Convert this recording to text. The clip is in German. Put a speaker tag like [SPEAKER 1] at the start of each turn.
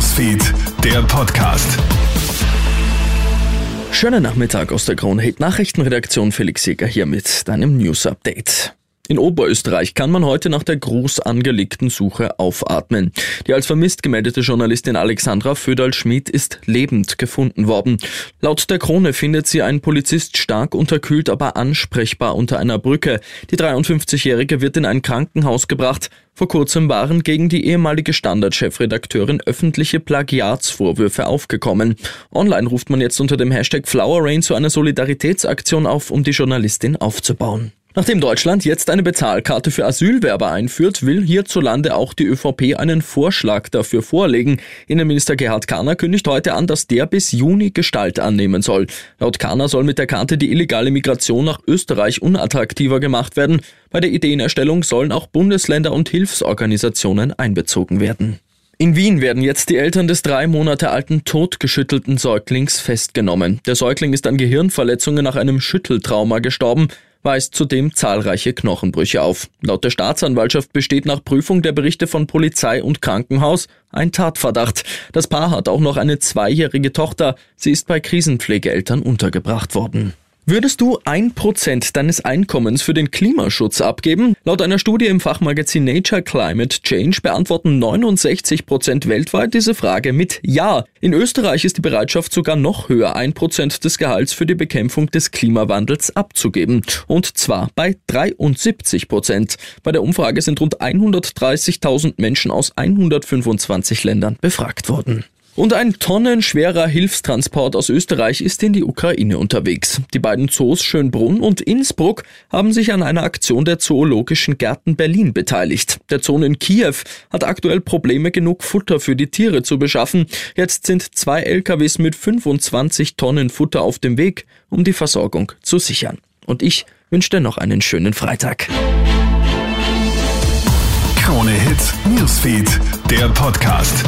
[SPEAKER 1] Newsfeed, der Podcast.
[SPEAKER 2] Schönen Nachmittag aus der Kronhit Nachrichtenredaktion Felix Seger hier mit deinem News Update. In Oberösterreich kann man heute nach der groß angelegten Suche aufatmen. Die als vermisst gemeldete Journalistin Alexandra Föderl-Schmid ist lebend gefunden worden. Laut der Krone findet sie ein Polizist stark unterkühlt, aber ansprechbar unter einer Brücke. Die 53-Jährige wird in ein Krankenhaus gebracht. Vor kurzem waren gegen die ehemalige Standard-Chefredakteurin öffentliche Plagiatsvorwürfe aufgekommen. Online ruft man jetzt unter dem Hashtag Flower Rain zu einer Solidaritätsaktion auf, um die Journalistin aufzubauen. Nachdem Deutschland jetzt eine Bezahlkarte für Asylwerber einführt, will hierzulande auch die ÖVP einen Vorschlag dafür vorlegen. Innenminister Gerhard Kahner kündigt heute an, dass der bis Juni Gestalt annehmen soll. Laut Kahner soll mit der Karte die illegale Migration nach Österreich unattraktiver gemacht werden. Bei der Ideenerstellung sollen auch Bundesländer und Hilfsorganisationen einbezogen werden. In Wien werden jetzt die Eltern des drei Monate alten totgeschüttelten Säuglings festgenommen. Der Säugling ist an Gehirnverletzungen nach einem Schütteltrauma gestorben weist zudem zahlreiche Knochenbrüche auf. Laut der Staatsanwaltschaft besteht nach Prüfung der Berichte von Polizei und Krankenhaus ein Tatverdacht. Das Paar hat auch noch eine zweijährige Tochter. Sie ist bei Krisenpflegeeltern untergebracht worden. Würdest du ein Prozent deines Einkommens für den Klimaschutz abgeben? Laut einer Studie im Fachmagazin Nature Climate Change beantworten 69 Prozent weltweit diese Frage mit Ja. In Österreich ist die Bereitschaft sogar noch höher, ein Prozent des Gehalts für die Bekämpfung des Klimawandels abzugeben. Und zwar bei 73 Prozent. Bei der Umfrage sind rund 130.000 Menschen aus 125 Ländern befragt worden. Und ein tonnenschwerer Hilfstransport aus Österreich ist in die Ukraine unterwegs. Die beiden Zoos Schönbrunn und Innsbruck haben sich an einer Aktion der Zoologischen Gärten Berlin beteiligt. Der Zoo in Kiew hat aktuell Probleme genug Futter für die Tiere zu beschaffen. Jetzt sind zwei LKWs mit 25 Tonnen Futter auf dem Weg, um die Versorgung zu sichern. Und ich wünsche dir noch einen schönen Freitag.
[SPEAKER 1] Krone Hits, Newsfeed, der Podcast.